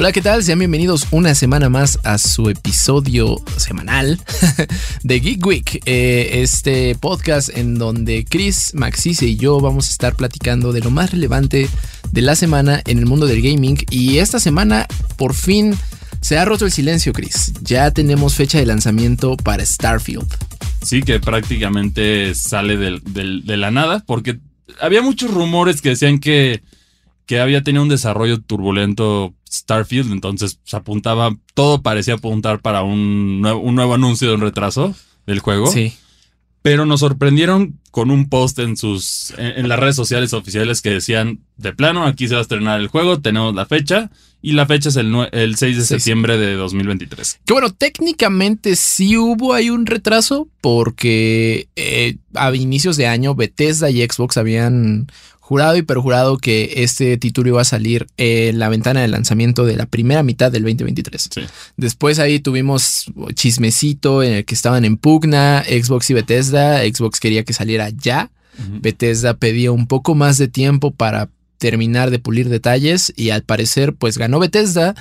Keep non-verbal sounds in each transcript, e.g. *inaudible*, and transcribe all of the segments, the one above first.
Hola, ¿qué tal? Sean bienvenidos una semana más a su episodio semanal *laughs* de Geek Week, eh, este podcast en donde Chris, Maxise y yo vamos a estar platicando de lo más relevante de la semana en el mundo del gaming. Y esta semana, por fin, se ha roto el silencio, Chris. Ya tenemos fecha de lanzamiento para Starfield. Sí, que prácticamente sale de la nada, porque había muchos rumores que decían que, que había tenido un desarrollo turbulento Starfield, entonces se apuntaba, todo parecía apuntar para un nuevo, un nuevo anuncio de un retraso del juego. Sí. Pero nos sorprendieron con un post en sus en, las redes sociales oficiales que decían, de plano, aquí se va a estrenar el juego, tenemos la fecha, y la fecha es el, el 6 de septiembre de 2023. Que bueno, técnicamente sí hubo ahí un retraso porque eh, a inicios de año Bethesda y Xbox habían jurado y perjurado que este título iba a salir en la ventana de lanzamiento de la primera mitad del 2023. Después ahí tuvimos chismecito en el que estaban en pugna Xbox y Bethesda. Xbox quería que saliera ya. Bethesda pedía un poco más de tiempo para terminar de pulir detalles y al parecer pues ganó Bethesda.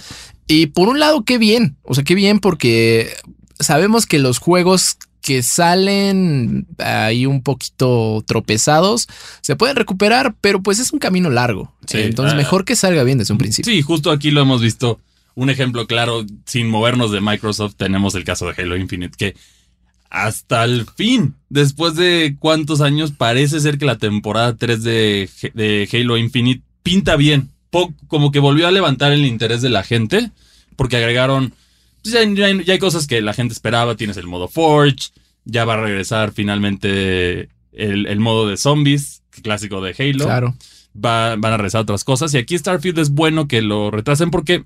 Y por un lado, qué bien. O sea, qué bien porque sabemos que los juegos que salen ahí un poquito tropezados, se pueden recuperar, pero pues es un camino largo. Entonces, ah. mejor que salga bien desde un principio. Sí, justo aquí lo hemos visto. Un ejemplo claro, sin movernos de Microsoft, tenemos el caso de Halo Infinite, que hasta el fin, después de cuántos años, parece ser que la temporada 3 de, de Halo Infinite pinta bien. como que volvió a levantar el interés de la gente, porque agregaron pues ya, hay cosas que la gente esperaba. Tienes el modo Forge. Ya va a regresar finalmente el, modo de zombies, clásico de Halo. Claro. van a regresar otras cosas. Y aquí Starfield es bueno que lo retrasen porque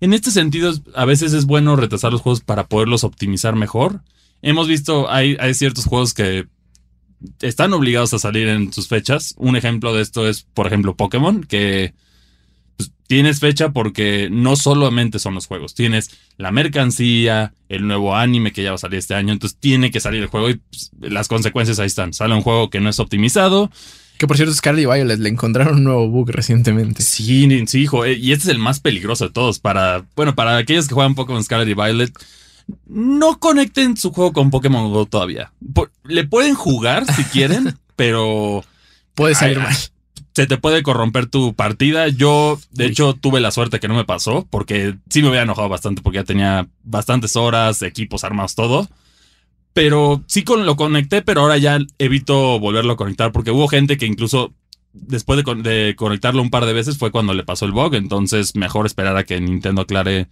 en este sentido a veces es bueno retrasar los juegos para poderlos optimizar mejor. Hemos visto, hay, hay ciertos juegos que están obligados a salir en sus fechas. Un ejemplo de esto es, por ejemplo, Pokémon, que tienes fecha porque no solamente son los juegos, tienes la mercancía, el nuevo anime que ya va a salir este año, entonces tiene que salir el juego y pues, las consecuencias ahí están. Sale un juego que no es optimizado. Que por cierto, Scarlet y Violet le encontraron un nuevo bug recientemente. Sí, sí, hijo. Eh, y este es el más peligroso de todos. Para, bueno, para aquellos que juegan Pokémon Scarlet y Violet, no conecten su juego con Pokémon Go todavía. le pueden jugar si quieren, *laughs* pero. Puede salir mal se te puede corromper tu partida. Yo, de hecho, tuve la suerte que no me pasó, porque sí me había enojado bastante, porque ya tenía bastantes horas, equipos armados, todo. Pero sí lo conecté, pero ahora ya evito volverlo a conectar, porque hubo gente que incluso después de, conectarlo un par de veces fue cuando le pasó el bug. Entonces, mejor esperar a que Nintendo aclare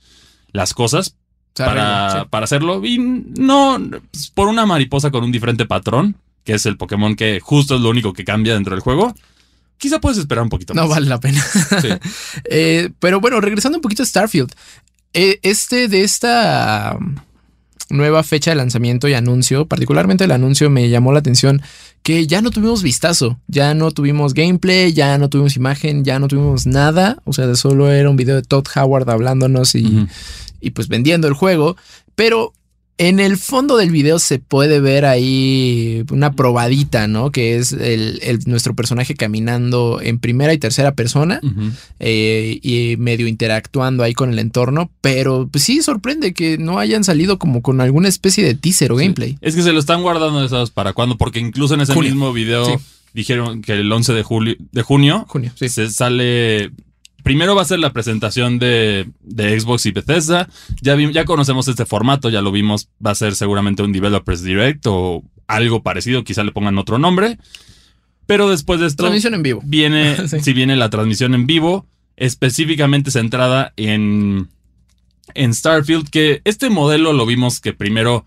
las cosas para, para hacerlo. Y no, pues, por una mariposa con un diferente patrón, que es el Pokémon que justo es lo único que cambia dentro del juego quizá puedes esperar un poquito más. No vale la pena. *laughs* Eh, pero bueno, regresando un poquito a Starfield. Eh, este de esta nueva fecha de lanzamiento y anuncio, particularmente el anuncio me llamó la atención que ya no tuvimos vistazo, ya no tuvimos gameplay, ya no tuvimos imagen, ya no tuvimos nada, o sea, solo era un video de Todd Howard hablándonos y, y pues vendiendo el juego, pero en el fondo del video se puede ver ahí una probadita, ¿no? Que es el, nuestro personaje caminando en primera y tercera persona eh, y medio interactuando ahí con el entorno. Pero pues sí sorprende que no hayan salido como con alguna especie de teaser o gameplay. Es que se lo están guardando esos para cuando, porque incluso en ese mismo video dijeron que el 11 de, julio, de junio, junio se sale primero va a ser la presentación de, Xbox y Bethesda. Ya, ya conocemos este formato, ya lo vimos. Va a ser seguramente un Developers Direct o algo parecido, quizá le pongan otro nombre. Pero después de esto. Transmisión en vivo. Viene, *laughs* si viene la transmisión en vivo, específicamente centrada en, en Starfield, que este modelo lo vimos que primero.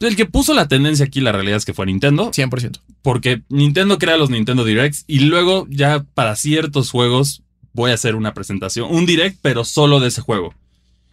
El que puso la tendencia aquí, la realidad es que fue Nintendo. 100%. Porque Nintendo crea los Nintendo Directs y luego ya para ciertos juegos voy a hacer una presentación, un direct, pero solo de ese juego.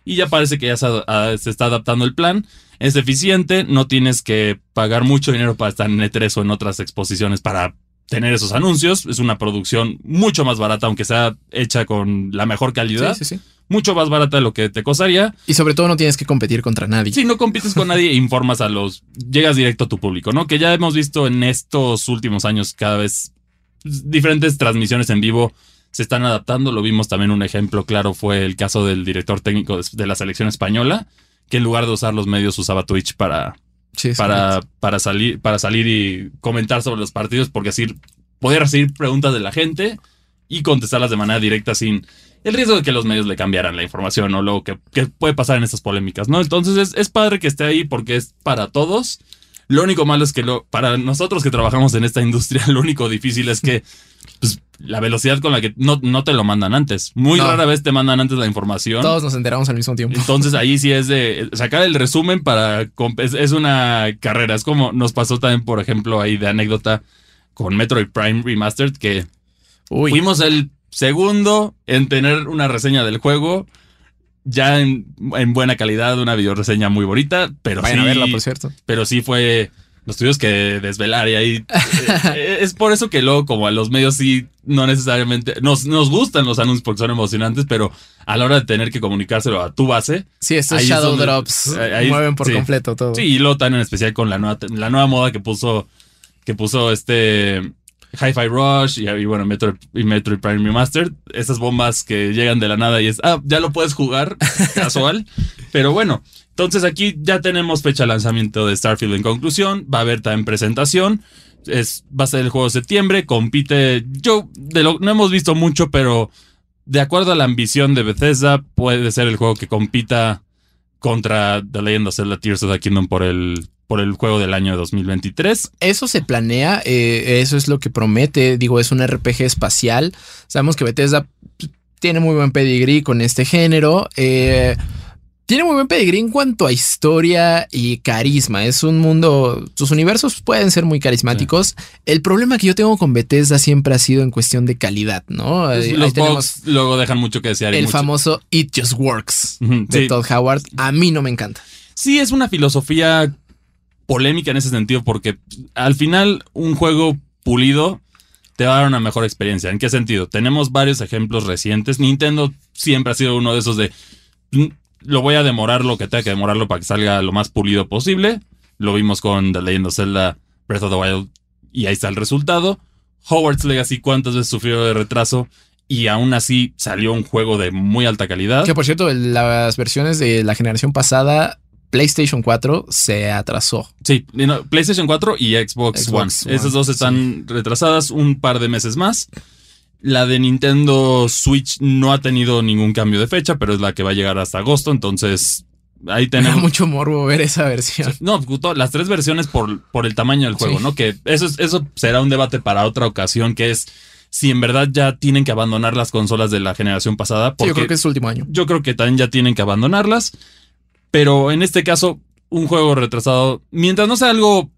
Y ya parece que ya se, está adaptando el plan. Es eficiente, no tienes que pagar mucho dinero para estar en E3 o en otras exposiciones para tener esos anuncios. Es una producción mucho más barata, aunque sea hecha con la mejor calidad. Sí, sí, sí. Mucho más barata de lo que te costaría. Y sobre todo no tienes que competir contra nadie. Si no compites con nadie, informas a los. Llegas directo a tu público, ¿no? Que ya hemos visto en estos últimos años cada vez diferentes transmisiones en vivo se están adaptando. Lo vimos también un ejemplo claro fue el caso del director técnico de, la selección española, que en lugar de usar los medios usaba Twitch para, Sí, para, para, salir, para salir y comentar sobre los partidos, porque así poder recibir preguntas de la gente y contestarlas de manera directa sin el riesgo de que los medios le cambiaran la información o lo que, que puede pasar en estas polémicas, ¿no? Entonces es, es padre que esté ahí porque es para todos. Lo único malo es que lo, para nosotros que trabajamos en esta industria, *laughs* lo único difícil es que pues, la velocidad con la que no, no te lo mandan antes. Muy No. rara vez te mandan antes la información. Todos nos enteramos al mismo tiempo. Entonces ahí sí es de sacar el resumen para... Es, es una carrera. Es como nos pasó también, por ejemplo, ahí de anécdota con Metroid Prime Remastered, que Uy, fuimos el segundo en tener una reseña del juego. Ya en, en buena calidad, una videoreseña muy bonita, pero vayan sí, a verla, por cierto. pero sí fue. Nos tuvimos que desvelar y ahí. *laughs* eh, es por eso que luego, como a los medios, sí, no necesariamente. Nos, nos gustan los anuncios porque son emocionantes, pero a la hora de tener que comunicárselo a tu base. Sí, estos Shadow donde- Drops ahí- mueven por sí. completo todo. Sí, y luego también en especial con la nueva, la nueva moda que puso. Que puso este. Hi-Fi Rush y, y bueno, Metroid, y Metroid Prime Remastered. Esas bombas que llegan de la nada y es. Ah, ya lo puedes jugar. casual. *laughs* Pero bueno. Entonces aquí ya tenemos fecha de lanzamiento de Starfield en conclusión. Va a haber también presentación. Es, va a ser el juego de septiembre. Compite. Yo de lo, no hemos visto mucho, pero de acuerdo a la ambición de Bethesda, puede ser el juego que compita contra The Legend of Zelda Tears of the Kingdom por el, por el juego del año 2023. Eso se planea, eh, eso es lo que promete. Digo, es un RPG espacial. Sabemos que Bethesda pues, tiene muy buen pedigrí con este género. eh, tiene muy buen pedigrí en cuanto a historia y carisma. Es un mundo. Sus universos pueden ser muy carismáticos. El problema que yo tengo con Bethesda siempre ha sido en cuestión de calidad, ¿no? Ahí Los bugs luego dejan mucho que desear. el mucho- famoso It Just Works de sí. Todd Howard. A mí no me encanta. Sí, es una filosofía polémica en ese sentido, porque al final un juego pulido te va a dar una mejor experiencia. ¿En qué sentido? Tenemos varios ejemplos recientes. Nintendo siempre ha sido uno de esos de "Mm, lo voy a demorar lo que tenga que demorarlo para que salga lo más pulido posible. Lo vimos con The Legend of Zelda Breath of the Wild y ahí está el resultado. Hogwarts Legacy, ¿cuántas veces sufrió de retraso? Y aún así salió un juego de muy alta calidad. Que por cierto, las versiones de la generación pasada, PlayStation 4 se atrasó. Sí, no, PlayStation 4 y Xbox, Xbox One. One, Esas dos están retrasadas un par de meses más. La de Nintendo Switch no ha tenido ningún cambio de fecha, pero es la que va a llegar hasta agosto. Entonces, ahí tenemos. mucho morbo ver esa versión. No, las tres versiones por, por el tamaño del juego, Sí. ¿no? Que eso, es- eso será un debate para otra ocasión, que es si en verdad ya tienen que abandonar las consolas de la generación pasada. Sí, yo creo que es su último año. yo creo que también ya tienen que abandonarlas. Pero en este caso, un juego retrasado, mientras no sea algo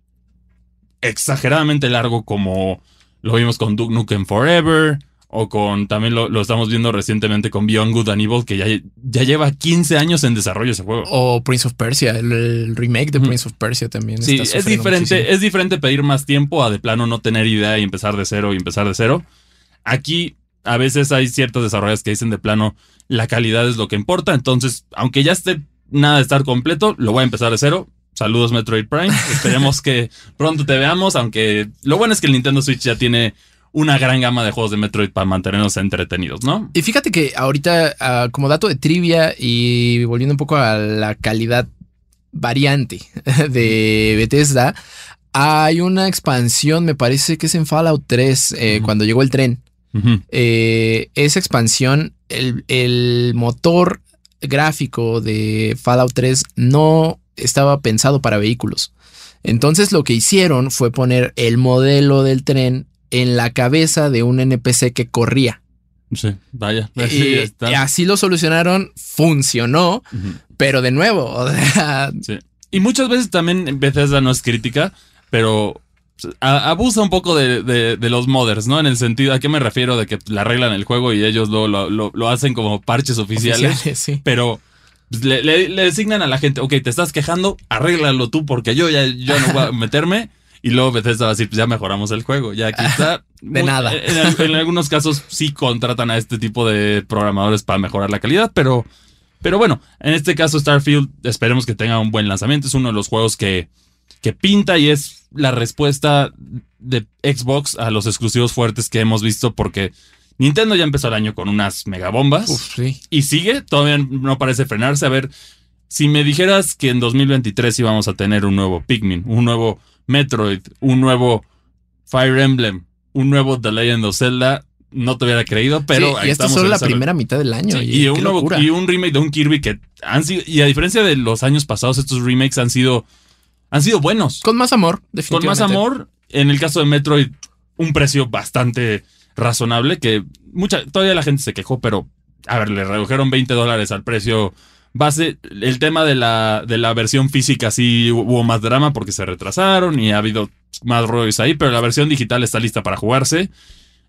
exageradamente largo como lo vimos con Duke Nukem Forever, o con también lo, lo estamos viendo recientemente con Beyond Good and Evil, que ya, ya lleva 15 años en desarrollo ese juego. O Prince of Persia, el, el remake de. Prince of Persia también. Sí, está es diferente, muchísimo. es diferente pedir más tiempo a de plano no tener idea y empezar de cero y empezar de cero. Aquí a veces hay ciertos desarrolladores que dicen de plano la calidad es lo que importa, entonces aunque ya esté nada de estar completo, lo voy a empezar de cero. Saludos Metroid Prime, *laughs* esperemos que pronto te veamos, aunque lo bueno es que el Nintendo Switch ya tiene una gran gama de juegos de Metroid para mantenernos entretenidos, ¿no? Y fíjate que ahorita, ah, como dato de trivia y volviendo un poco a la calidad variante *laughs* de Bethesda, hay una expansión, me parece que es en Fallout 3, eh, cuando llegó el tren. Eh, esa expansión, el, el motor gráfico de Fallout 3 no estaba pensado para vehículos. Entonces lo que hicieron fue poner el modelo del tren en la cabeza de un NPC que corría. Sí, vaya. Y, Ahí está. y así lo solucionaron, funcionó, pero de nuevo, o sea, Sí. Y muchas veces también Bethesda no es crítica, pero a- abusa un poco de, de- de los modders, ¿no? En el sentido, ¿a qué me refiero? De que la arreglan el juego y ellos lo, lo, lo- lo hacen como parches oficiales, oficiales, sí. pero pues, le, le- le designan a la gente, ok, te estás quejando, arréglalo tú porque yo ya yo no voy a meterme. Y luego Bethesda va a decir, pues ya mejoramos el juego, ya aquí está. de nada. En, en, algunos casos sí contratan a este tipo de programadores para mejorar la calidad, pero, pero bueno, en este caso Starfield esperemos que tenga un buen lanzamiento. Es uno de los juegos que, que pinta y es la respuesta de Xbox a los exclusivos fuertes que hemos visto porque Nintendo ya empezó el año con unas megabombas Uf, sí. y sigue, todavía no parece frenarse. A ver, si me dijeras que en 2023 íbamos a tener un nuevo Pikmin, un nuevo Metroid, un nuevo Fire Emblem, un nuevo The Legend of Zelda, no te hubiera creído, pero Sí, ahí y esto es estamos solo la primera mitad del año. Sí, y, y, un nuevo- y un remake de un Kirby que han sido, y a diferencia de los años pasados, estos remakes han sido, han sido buenos. Con más amor, Con definitivamente. más amor, en el caso de Metroid, un precio bastante razonable que mucha, todavía la gente se quejó, pero a ver, le redujeron 20 dólares al precio base. El tema de la, de la versión física sí hubo más drama porque se retrasaron y ha habido más rollos ahí, pero la versión digital está lista para jugarse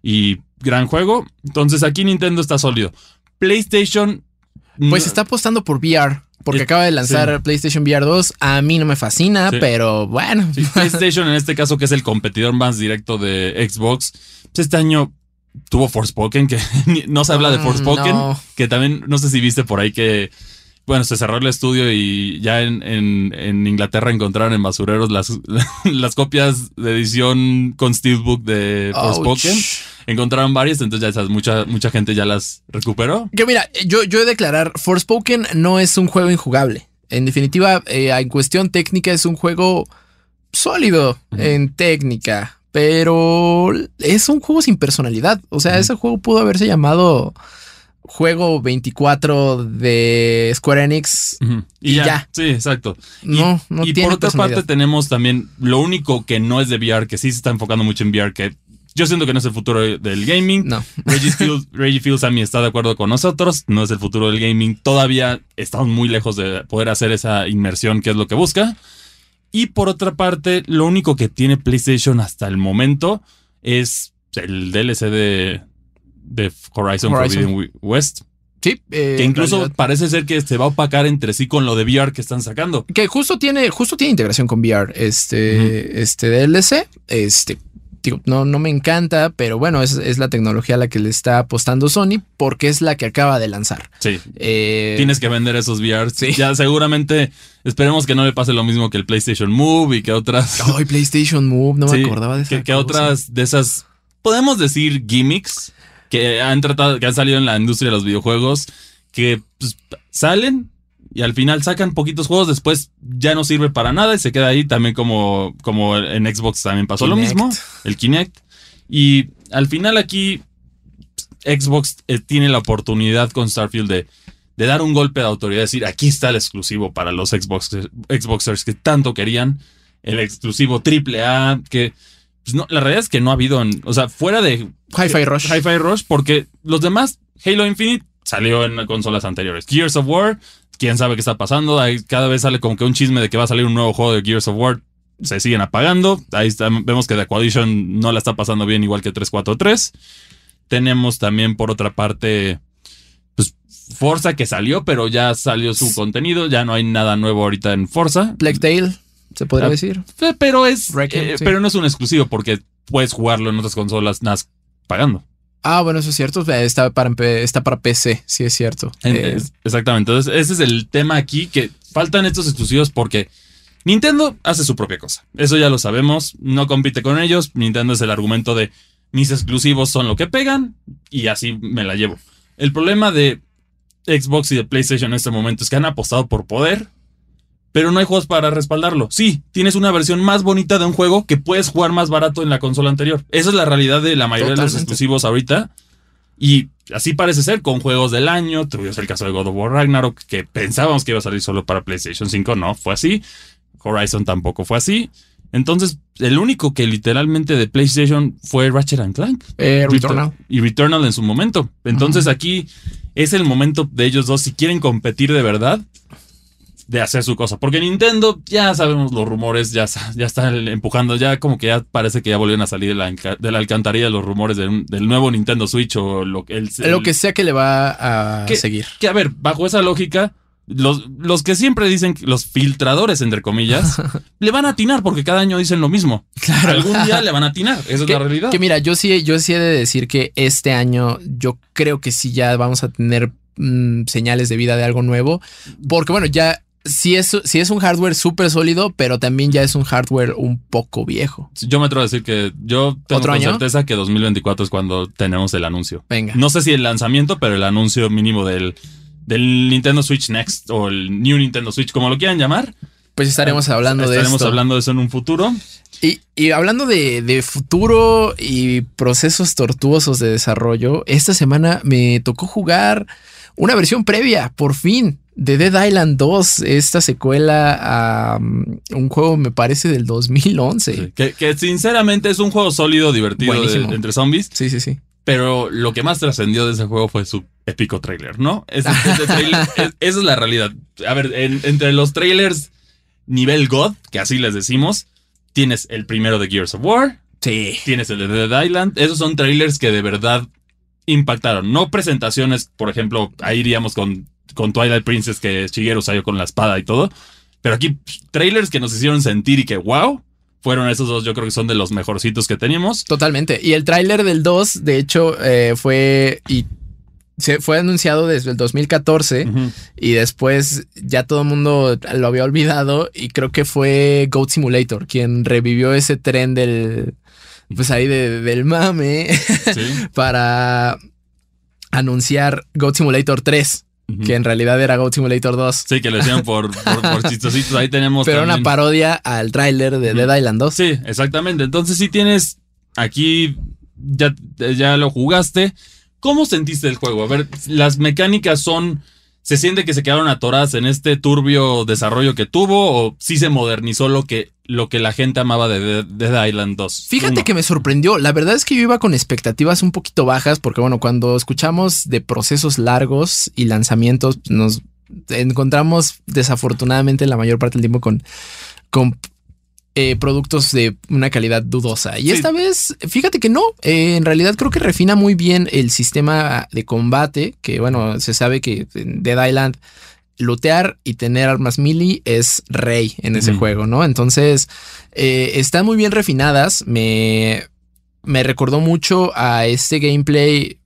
y gran juego. Entonces aquí Nintendo está sólido. PlayStation... Pues no- está apostando por VR. Porque acaba de lanzar sí. PlayStation VR 2. A mí no me fascina, Sí. pero bueno. Sí, PlayStation en este caso, que es el competidor más directo de Xbox, pues este año tuvo Forspoken, que *laughs* no se habla de Mm, Forspoken, no. que también, no sé si viste por ahí que, bueno, se cerró el estudio y ya en, en- en Inglaterra encontraron en basureros las, *laughs* las copias de edición con Steelbook de Forspoken. Encontraron varias, entonces ya esas, mucha, mucha gente ya las recuperó. Que mira, yo, yo he de declarar, Forspoken no es un juego injugable. En definitiva, eh, en cuestión técnica es un juego sólido en técnica, pero es un juego sin personalidad. O sea, ese juego pudo haberse llamado Juego 24 de Square Enix. Y ya. Sí, exacto. No, no y tiene por otra parte tenemos también lo único que no es de VR, que sí se está enfocando mucho en VR, que yo siento que no es el futuro del gaming. no. *laughs* Reggie Fields, Reggie Fields a mí está de acuerdo con nosotros, no es el futuro del gaming. Todavía estamos muy lejos de poder hacer esa inmersión que es lo que busca. Y por otra parte, lo único que tiene PlayStation hasta el momento es el DLC de, de Horizon, Horizon. Forbidden West, Sí, eh, que incluso realidad- parece ser que se va a opacar entre sí con lo de VR que están sacando. que justo tiene, justo tiene integración con VR. Este, este DLC, este, digo, no, no me encanta, pero bueno, es, es la tecnología a la que le está apostando Sony porque es la que acaba de lanzar. Sí, Eh, Tienes que vender esos VR. Sí. Ya seguramente esperemos que no le pase lo mismo que el PlayStation Move y que otras. *laughs* Ay, PlayStation Move, no Sí, me acordaba de esa que, otras de esas, podemos decir gimmicks que han tratado, que han salido en la industria de los videojuegos, que pues, salen y al final sacan poquitos juegos, después ya no sirve para nada y se queda ahí también como, como en Xbox también pasó lo mismo, el Kinect. Y al final aquí Xbox eh, tiene la oportunidad con Starfield de, de dar un golpe de autoridad, decir, aquí está el exclusivo para los Xbox, Xboxers que tanto querían, el exclusivo AAA, que pues no, la realidad es que no ha habido, en- o sea, fuera de Hi-Fi Rush. Hi-Fi Rush, porque los demás, Halo Infinite salió en consolas anteriores. Gears of War, quién sabe qué está pasando. Ahí cada vez sale como que un chisme de que va a salir un nuevo juego de Gears of War. Se siguen apagando. Ahí está- vemos que The Coalition no la está pasando bien, igual que 343. Tenemos también, por otra parte, pues Forza que salió, pero ya salió su contenido. Ya no hay nada nuevo ahorita en Forza. Black Tail, se podría Ah, decir. Eh, Pero es. Eh, sí. Pero no es un exclusivo porque puedes jugarlo en otras consolas, más pagando. Ah, bueno, eso es cierto. Está para, está para PC, sí es cierto. Eh, exactamente. Entonces, ese es el tema aquí, que faltan estos exclusivos porque Nintendo hace su propia cosa. Eso ya lo sabemos. No compite con ellos. Nintendo es el argumento de mis exclusivos son lo que pegan y así me la llevo. El problema de Xbox y de PlayStation en este momento es que han apostado por poder, pero no hay juegos para respaldarlo. Sí, tienes una versión más bonita de un juego que puedes jugar más barato en la consola anterior. Esa es la realidad de la mayoría de los exclusivos ahorita. Y así parece ser con juegos del año. Tuvimos el caso de God of War Ragnarok, que pensábamos que iba a salir solo para PlayStation 5. No, fue así. Horizon tampoco fue así. Entonces, el único que literalmente de PlayStation fue Ratchet and Clank. eh, Returnal. Y Returnal en su momento. Entonces, aquí es el momento de ellos dos, si quieren competir de verdad, de hacer su cosa. Porque Nintendo, ya sabemos los rumores, ya, ya están empujando, ya como que ya parece que ya volvieron a salir de la, de la alcantarilla los rumores de un- del nuevo Nintendo Switch o lo que el, Lo que sea que le va a seguir. que a ver, bajo esa lógica, los, los que siempre dicen, los filtradores, entre comillas, *laughs* le van a atinar porque cada año dicen lo mismo. Claro. Algún día *laughs* le van a atinar. Esa es Que, la realidad. que mira, yo sí, yo sí he de decir que este año yo creo que sí ya vamos a tener mm, señales de vida de algo nuevo. Porque bueno, ya sí es, sí es un hardware súper sólido, pero también ya es un hardware un poco viejo. Yo me atrevo a decir que yo tengo ¿Otro con año? certeza que 2024 es cuando tenemos el anuncio. Venga. No sé si el lanzamiento, pero el anuncio mínimo del, del Nintendo Switch Next o el New Nintendo Switch, como lo quieran llamar. Pues estaremos hablando de Estaremos esto. hablando de eso en un futuro. Y, y hablando de, de futuro y procesos tortuosos de desarrollo, esta semana me tocó jugar una versión previa, por fin, de Dead Island 2, esta secuela a um, un juego, me parece, del 2011. Sí, Que, que sinceramente es un juego sólido, divertido de- entre zombies. Sí, sí, sí. Pero lo que más trascendió de ese juego fue su épico trailer, ¿no? Ese- ese trailer- *laughs* es- esa es la realidad. A ver, en- entre los trailers nivel God, que así les decimos, tienes el primero de Gears of War, Sí. tienes el de Dead Island. Esos son trailers que de verdad impactaron. No presentaciones, por ejemplo, ahí iríamos con, con Twilight Princess, que Shigeru salió con la espada y todo. Pero aquí, pff, trailers que nos hicieron sentir y que, wow, fueron esos dos, yo creo que son de los mejorcitos que teníamos. Totalmente. Y el tráiler del 2, de hecho, eh, fue y se fue anunciado desde el 2014 Ujú. y después ya todo el mundo lo había olvidado y creo que fue Goat Simulator quien revivió ese tren del pues ahí de- del mame Sí. *laughs* para anunciar Goat Simulator 3, Que en realidad era Goat Simulator 2, Sí, que lo decían por, por, por *laughs* chistositos. Ahí tenemos. pero una también- parodia al tráiler de. Dead Island 2. Sí, exactamente. Entonces, si tienes aquí, ya, ya lo jugaste. ¿Cómo sentiste el juego? A ver, las mecánicas son. ¿Se siente que se quedaron atoradas en este turbio desarrollo que tuvo? ¿O sí se modernizó lo que, lo que la gente amaba de Dead, Island 2? Fíjate Uno. que me sorprendió. La verdad es que yo iba con expectativas un poquito bajas porque, bueno, cuando escuchamos de procesos largos y lanzamientos, nos encontramos desafortunadamente la mayor parte del tiempo con, con eh, productos de una calidad dudosa. Y Sí. esta vez, fíjate que no. eh, en realidad creo que refina muy bien el sistema de combate, que, bueno, se sabe que en Dead Island lootear y tener armas melee es rey en ese juego, ¿no? Entonces, eh, están muy bien refinadas. Me, me recordó mucho a este gameplay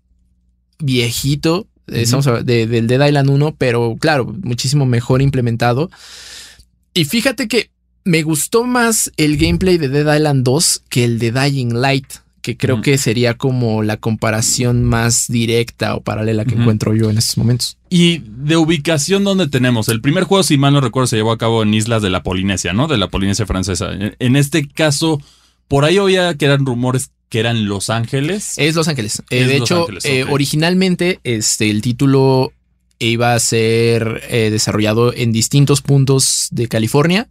viejito. eh. Estamos de- del Dead Island 1, pero claro, muchísimo mejor implementado. Y fíjate que me gustó más el gameplay de Dead Island 2 que el de Dying Light, que creo que sería como la comparación más directa o paralela que encuentro yo en estos momentos. Y de ubicación, ¿dónde tenemos? El primer juego, si mal no recuerdo, se llevó a cabo en islas de la Polinesia, ¿no? De la Polinesia francesa. En- este caso, por ahí oía que eran rumores que eran Los Ángeles. Es Los Ángeles. Eh, Es de Los hecho, Ángeles, eh, originalmente este, el título iba a ser eh, desarrollado en distintos puntos de California.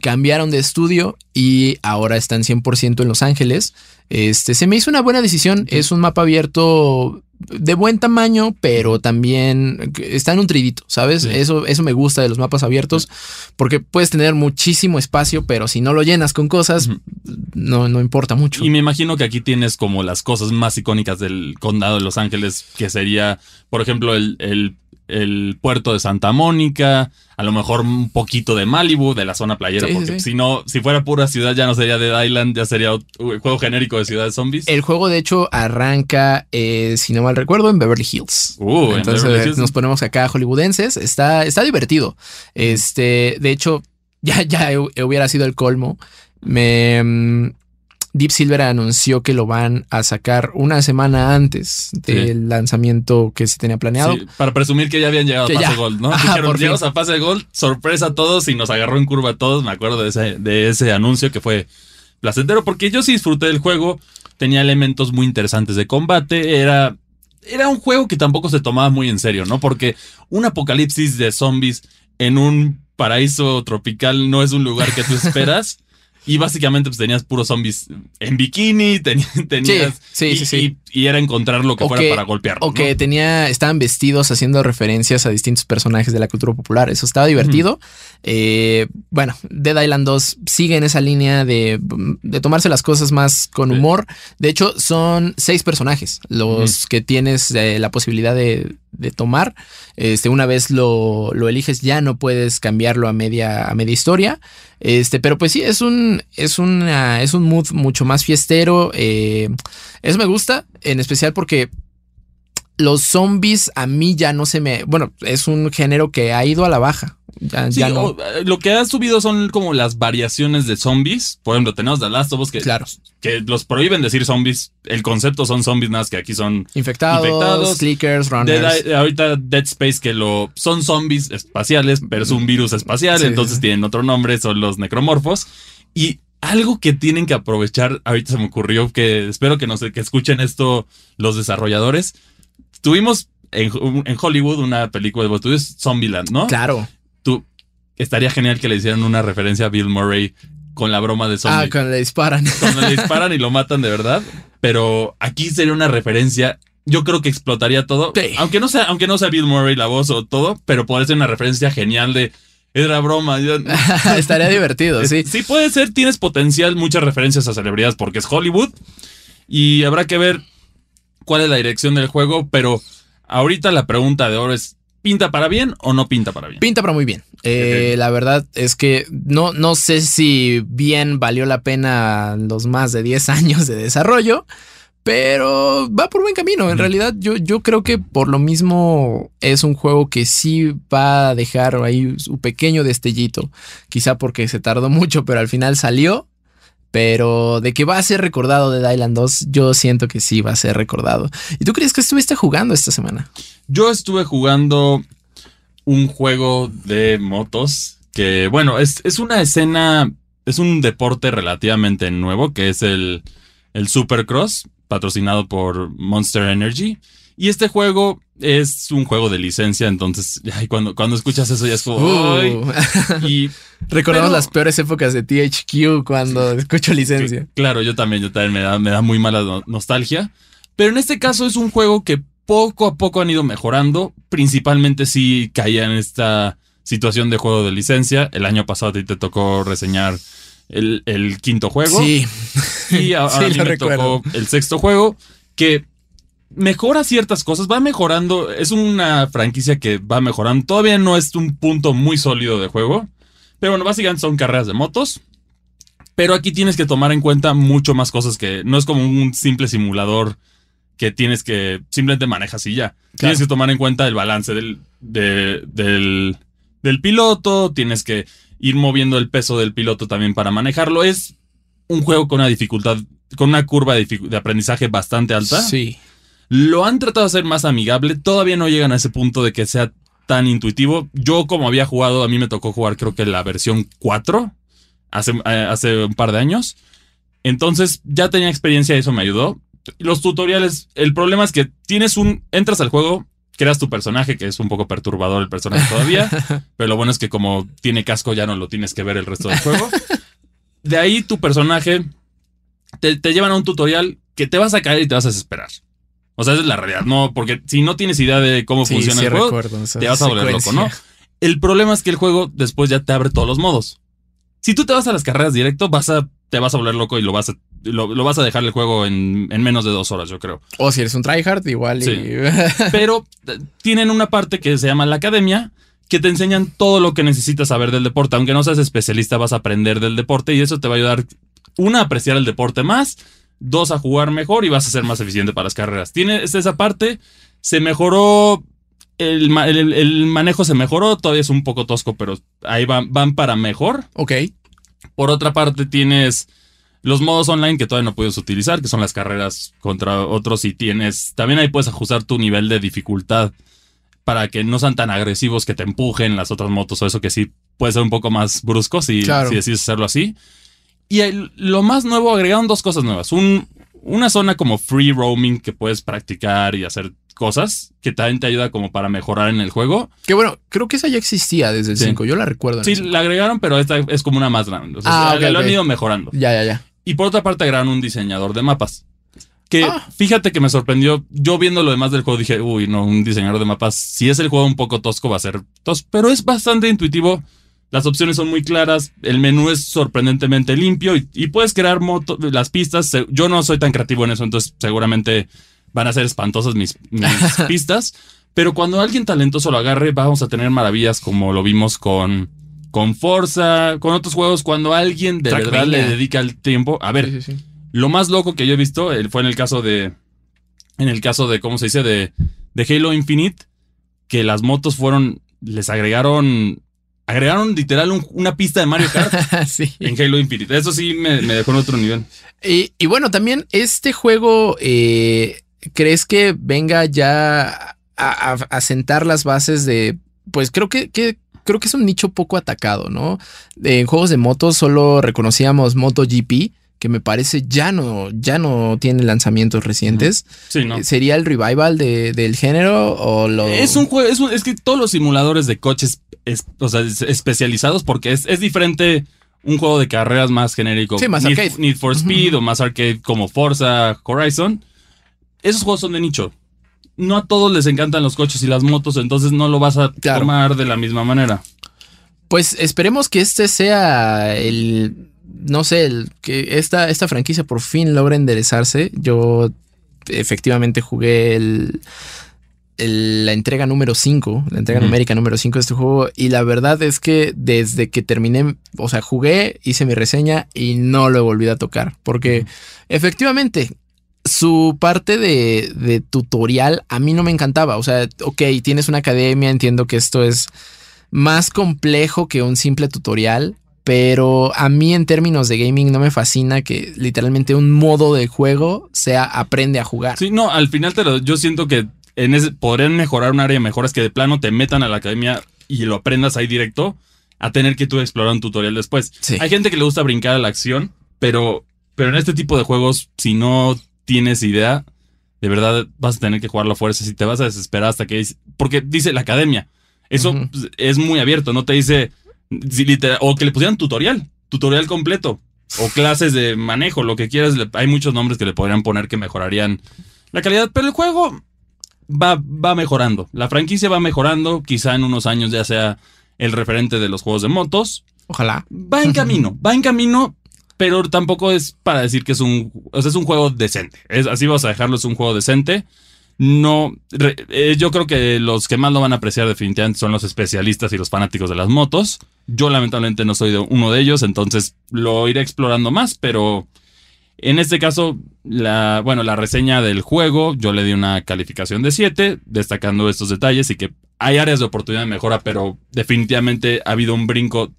Cambiaron de estudio y ahora están 100% en Los Ángeles. Este, se me hizo una buena decisión. Es un mapa abierto de buen tamaño, pero también está nutridito, ¿sabes? Sí. Eso, eso me gusta de los mapas abiertos, porque puedes tener muchísimo espacio, pero si no lo llenas con cosas, no, no importa mucho. Y me imagino que aquí tienes como las cosas más icónicas del condado de Los Ángeles, que sería, por ejemplo, el, el- el puerto de Santa Mónica, a lo mejor un poquito de Malibu, de la zona playera, Sí, porque sí. si no, si fuera pura ciudad ya no sería Dead Island, ya sería un juego genérico de ciudad de zombies. El juego, de hecho, arranca, eh, si no mal recuerdo, en Beverly Hills. Uh, en Entonces Beverly Hills. nos ponemos acá hollywoodenses. Está, está divertido. Este, de hecho, ya, ya hu- hubiera sido el colmo. Me mm, Deep Silver anunció que lo van a sacar una semana antes del lanzamiento que se tenía planeado. Sí, para presumir que ya habían llegado Que a Pase ya. Gold, ¿no? Ajá, Dijeron, llegamos a Pase Gold, sorpresa a todos y nos agarró en curva a todos. Me acuerdo de ese, de ese anuncio que fue placentero porque yo sí disfruté del juego. Tenía elementos muy interesantes de combate. Era, era un juego que tampoco se tomaba muy en serio, ¿no? Porque un apocalipsis de zombies en un paraíso tropical no es un lugar que tú *laughs* esperas. Y básicamente pues tenías puros zombies en bikini, *laughs* tenías... Sí, sí, sí. Y, era encontrar lo que fuera para golpear. O que tenía, estaban vestidos haciendo referencias a distintos personajes de la cultura popular. Eso estaba divertido. Eh, bueno, Dead Island 2 sigue en esa línea de, tomarse las cosas más con humor. De hecho, son seis personajes los que tienes eh, la posibilidad de, tomar. Este, una vez lo, lo, eliges, ya no puedes cambiarlo a media, a media historia. Este, pero pues sí, es un, es es un mood mucho más fiestero. Eh, eso me gusta, en especial porque los zombies a mí ya no se me. Bueno, es un género que ha ido a la baja. Ya, no. Eh, lo que ha subido son como las variaciones de zombies. Por ejemplo, tenemos The Last of Us que, claro. que los prohíben decir zombies. El concepto son zombies, nada más que aquí son infectados, infectados clickers, runners. ahorita Dead Space que lo son zombies espaciales, pero es un virus espacial, entonces tienen otro nombre, son los necromorfos. Y algo que tienen que aprovechar, ahorita se me ocurrió que espero que nos que escuchen esto los desarrolladores. Tuvimos en, Hollywood una película de estudios Zombieland, ¿no? Claro. Tú estaría genial que le hicieran una referencia a Bill Murray con la broma de zombie. Ah, cuando le disparan. Cuando le disparan y lo matan de verdad. Pero aquí sería una referencia. Yo creo que explotaría todo. Aunque no sea, aunque no sea Bill Murray la voz o todo, pero podría ser una referencia genial de era broma. *laughs* *laughs* Estaría divertido, sí. Sí, puede ser. Tienes potencial, muchas referencias a celebridades porque es Hollywood. Y habrá que ver cuál es la dirección del juego. Pero ahorita la pregunta de oro es: ¿pinta para bien o no pinta para bien? Pinta para muy bien. Eh, la verdad es que no, no sé si bien valió la pena los más de 10 *laughs* años de desarrollo. Pero va por buen camino. En realidad, yo, yo creo que por lo mismo es un juego que sí va a dejar ahí su pequeño destellito. Quizá porque se tardó *laughs* mucho, pero al final salió. Pero de que va a ser recordado de Island 2, yo siento que sí va a ser recordado. ¿Y tú crees que estuviste jugando esta semana? Yo estuve jugando un juego de motos que, bueno, es, es una escena, es un deporte relativamente nuevo, que es el, el Supercross patrocinado por Monster Energy. Y este juego es un juego de licencia, entonces cuando, cuando escuchas eso ya es como... Uh. y, *laughs* Recordamos las peores épocas de THQ cuando escucho licencia. claro, yo también, yo también me da, me da muy mala nostalgia. Pero en este caso es un juego que poco a poco han ido mejorando. Principalmente si caía en esta situación de juego de licencia. El año pasado a ti te tocó reseñar el, quinto juego. Sí. Y ahora *laughs* me tocó el sexto juego, que mejora ciertas cosas, va mejorando. Es una franquicia que va mejorando. Todavía no es un punto muy sólido de juego. Pero bueno, básicamente son carreras de motos. Pero aquí tienes que tomar en cuenta mucho más cosas que no es como un simple simulador que tienes que simplemente manejas y ya. Tienes que tomar en cuenta el balance del, del, del piloto, tienes que ir moviendo el peso del piloto también para manejarlo. Es un juego con una dificultad, con una curva de, aprendizaje bastante alta. Sí. Lo han tratado de hacer más amigable. Todavía no llegan a ese punto de que sea tan intuitivo. Yo, como había jugado, a mí me tocó jugar, creo que la versión 4 hace, eh, hace un par de años. Entonces ya tenía experiencia y eso me ayudó. Los tutoriales, el problema es que tienes un. Entras al juego, creas tu personaje, que es un poco perturbador el personaje todavía, *laughs* pero lo bueno es que como tiene casco ya no lo tienes que ver el resto del juego. De ahí tu personaje te, llevan a un tutorial que te vas a caer y te vas a desesperar. O sea, esa es la realidad, ¿no? Porque si no tienes idea de cómo funciona el juego, te vas a volver loco, ¿no? El problema es que el juego después ya te abre todos los modos. Si tú te vas a las carreras directo, vas a, te vas a volver loco y lo vas a lo, vas a dejar el juego en, menos de dos horas, yo creo. O si eres un tryhard, igual. *laughs* Pero eh, tienen una parte que se llama la academia, que te enseñan todo lo que necesitas saber del deporte. Aunque no seas especialista, vas a aprender del deporte y eso te va a ayudar, una, a apreciar el deporte más, dos, a jugar mejor y vas a ser más eficiente para las carreras. Tienes esa parte, se mejoró. El, manejo se mejoró, todavía es un poco tosco, pero ahí van, van para mejor. Ok. Por otra parte, tienes los modos online que todavía no puedes utilizar, que son las carreras contra otros y tienes, también ahí puedes ajustar tu nivel de dificultad para que no sean tan agresivos que te empujen las otras motos o eso que sí puede ser un poco más brusco si, si decides hacerlo así. Y lo más nuevo, agregaron dos cosas nuevas. Un, una zona como free roaming que puedes practicar y hacer cosas que también te ayuda como para mejorar en el juego. Que bueno, creo que esa ya existía desde el Sí. 5. Yo la recuerdo. Sí, la agregaron, pero esta es como una más grande. O sea, Ah, lo han ido mejorando. Ya, ya, ya. Y por otra parte agregaron un diseñador de mapas. Que Ah. fíjate que me sorprendió. Yo viendo lo demás del juego dije, uy, no, un diseñador de mapas. Si es el juego un poco tosco, va a ser tosco. Pero es bastante intuitivo. Las opciones son muy claras. El menú es sorprendentemente limpio y, y puedes crear moto- las pistas. Yo no soy tan creativo en eso, entonces seguramente van a ser espantosas mis, mis *laughs* pistas. Pero cuando alguien talentoso lo agarre, vamos a tener maravillas como lo vimos con, con Forza, con otros juegos. Cuando alguien de verdad le dedica el tiempo. A ver, Sí, sí, sí. lo más loco que yo he visto eh, fue en el caso de. En el caso de, ¿cómo se dice? De, de Halo Infinite. Que las motos fueron. Les agregaron. Agregaron literal un- una pista de Mario Kart *laughs* sí. en Halo Infinite. Eso sí me, me dejó en otro nivel. Y, y bueno, también este juego, eh, ¿crees que venga ya a, a- a sentar las bases de, pues creo que, que- creo que es un nicho poco atacado, ¿no? En juegos de motos solo reconocíamos MotoGP, que me parece ya no, ya no tiene lanzamientos recientes. Sí, ¿no? ¿Sería el revival de- del género o lo...? Es un juego, es, un- es que todos los simuladores de coches es- o sea, es- especializados, porque es, es diferente un juego de carreras más genérico. Sí, más Need, arcade. Need for Speed o más arcade como Forza Horizon. Esos juegos son de nicho. No a todos les encantan los coches y las motos, entonces no lo vas a Claro. tomar de la misma manera. Pues esperemos que este sea el, no sé, el, que esta, esta franquicia por fin logre enderezarse. Yo efectivamente jugué el, el- la entrega número 5, la entrega numérica número 5 de este juego y la verdad es que desde que terminé, o sea, jugué, hice mi reseña y no lo he volvido a tocar porque efectivamente su parte de, de tutorial a mí no me encantaba. O sea, ok, tienes una academia, entiendo que esto es más complejo que un simple tutorial, pero a mí en términos de gaming no me fascina que literalmente un modo de juego sea aprende a jugar. Sí, no, al final te lo, yo siento que en ese podrían mejorar un área de mejoras que de plano te metan a la academia y lo aprendas ahí directo a tener que tú explorar un tutorial después. Sí. Hay gente que le gusta brincar a la acción, pero, pero en este tipo de juegos, si no tienes idea, de verdad vas a tener que jugarlo a fuerza. Si te vas a desesperar hasta que porque dice la academia. Eso pues, es muy abierto, no te dice si literal- o que le pusieran tutorial, tutorial completo o clases de manejo, lo que quieras. Hay muchos nombres que le podrían poner que mejorarían la calidad, pero el juego va, va mejorando. La franquicia va mejorando, quizá en unos años ya sea el referente de los juegos de motos. Ojalá. Va en camino, *laughs* va en camino, pero tampoco es para decir que es un, o sea, es un juego decente. Es, así vas a dejarlo, es un juego decente. No, eh, yo creo que los que más lo van a apreciar definitivamente son los especialistas y los fanáticos de las motos. Yo lamentablemente no soy uno de ellos, entonces lo iré explorando más, pero en este caso, la, bueno, la reseña del juego, yo le di una calificación de 7, destacando estos detalles y que hay áreas de oportunidad de mejora, pero definitivamente ha habido un brinco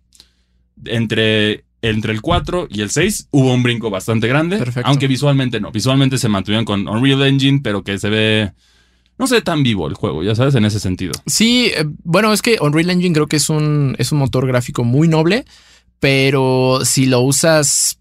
entre, entre el 4 y el 6. Hubo un brinco bastante grande, Perfecto. aunque visualmente no. Visualmente se mantuvieron con Unreal Engine, pero que se ve, no se ve tan vivo el juego, ya sabes, en ese sentido. Sí, eh, bueno, es que Unreal Engine creo que es un, es un motor gráfico muy noble, pero si lo usas,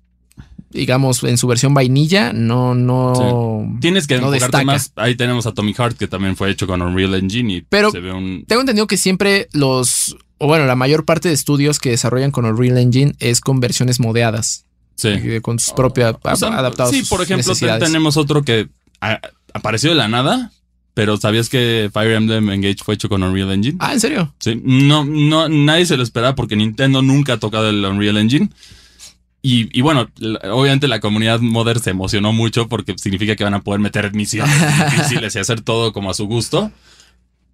digamos, en su versión vainilla, no, no. Tienes que No enfocarte más. Ahí tenemos Atomic Heart, que también fue hecho con Unreal Engine y Pero- se ve un... Tengo entendido que siempre los, o bueno, la mayor parte de estudios que desarrollan con Unreal Engine es con versiones modeadas, Sí. con sus propias O sea, adaptados. Sí, por ejemplo, tenemos otro que a- apareció de la nada, pero ¿sabías que Fire Emblem Engage fue hecho con Unreal Engine? Ah, ¿en serio? Sí, no, no, nadie se lo esperaba porque Nintendo nunca ha tocado el Unreal Engine. Y, y bueno, obviamente la comunidad modder se emocionó mucho porque significa que van a poder meter misiones *laughs* difíciles y hacer todo como a su gusto.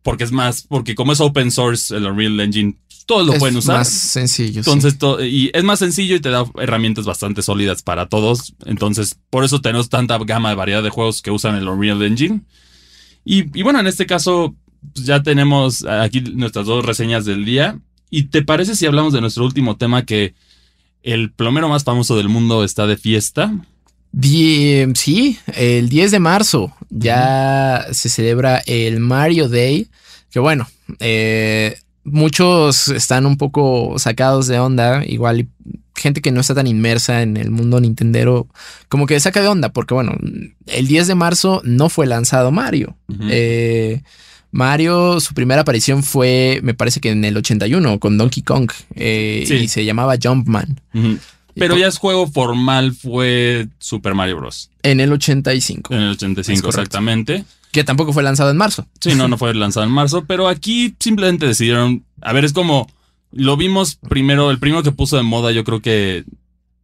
Porque es más, porque como es open source el Unreal Engine, todos lo es pueden usar. más sencillo. Entonces, to- y es más sencillo y te da herramientas bastante sólidas para todos. Entonces, por eso tenemos tanta gama de variedad de juegos que usan el Unreal Engine. Y, y bueno, en este caso, pues, ya tenemos aquí nuestras dos reseñas del día. ¿Y te parece si hablamos de nuestro último tema que el plomero más famoso del mundo está de fiesta? Die- sí, el 10 de marzo ya se celebra el Mario Day, que bueno, eh, muchos están un poco sacados de onda, igual gente que no está tan inmersa en el mundo Nintendero, como que saca de onda, porque bueno, el 10 de marzo no fue lanzado Mario. Eh, Mario, su primera aparición fue, me parece que en el 81, con Donkey Kong, eh, Sí. y se llamaba Jumpman. Pero ya es juego formal, fue Super Mario Bros. En el 85, En el 85, Es correcto. exactamente. que tampoco fue lanzado en marzo. Sí, no, no fue lanzado en marzo, pero aquí simplemente decidieron. A ver, es como. Lo vimos primero, el primero que puso de moda, yo creo que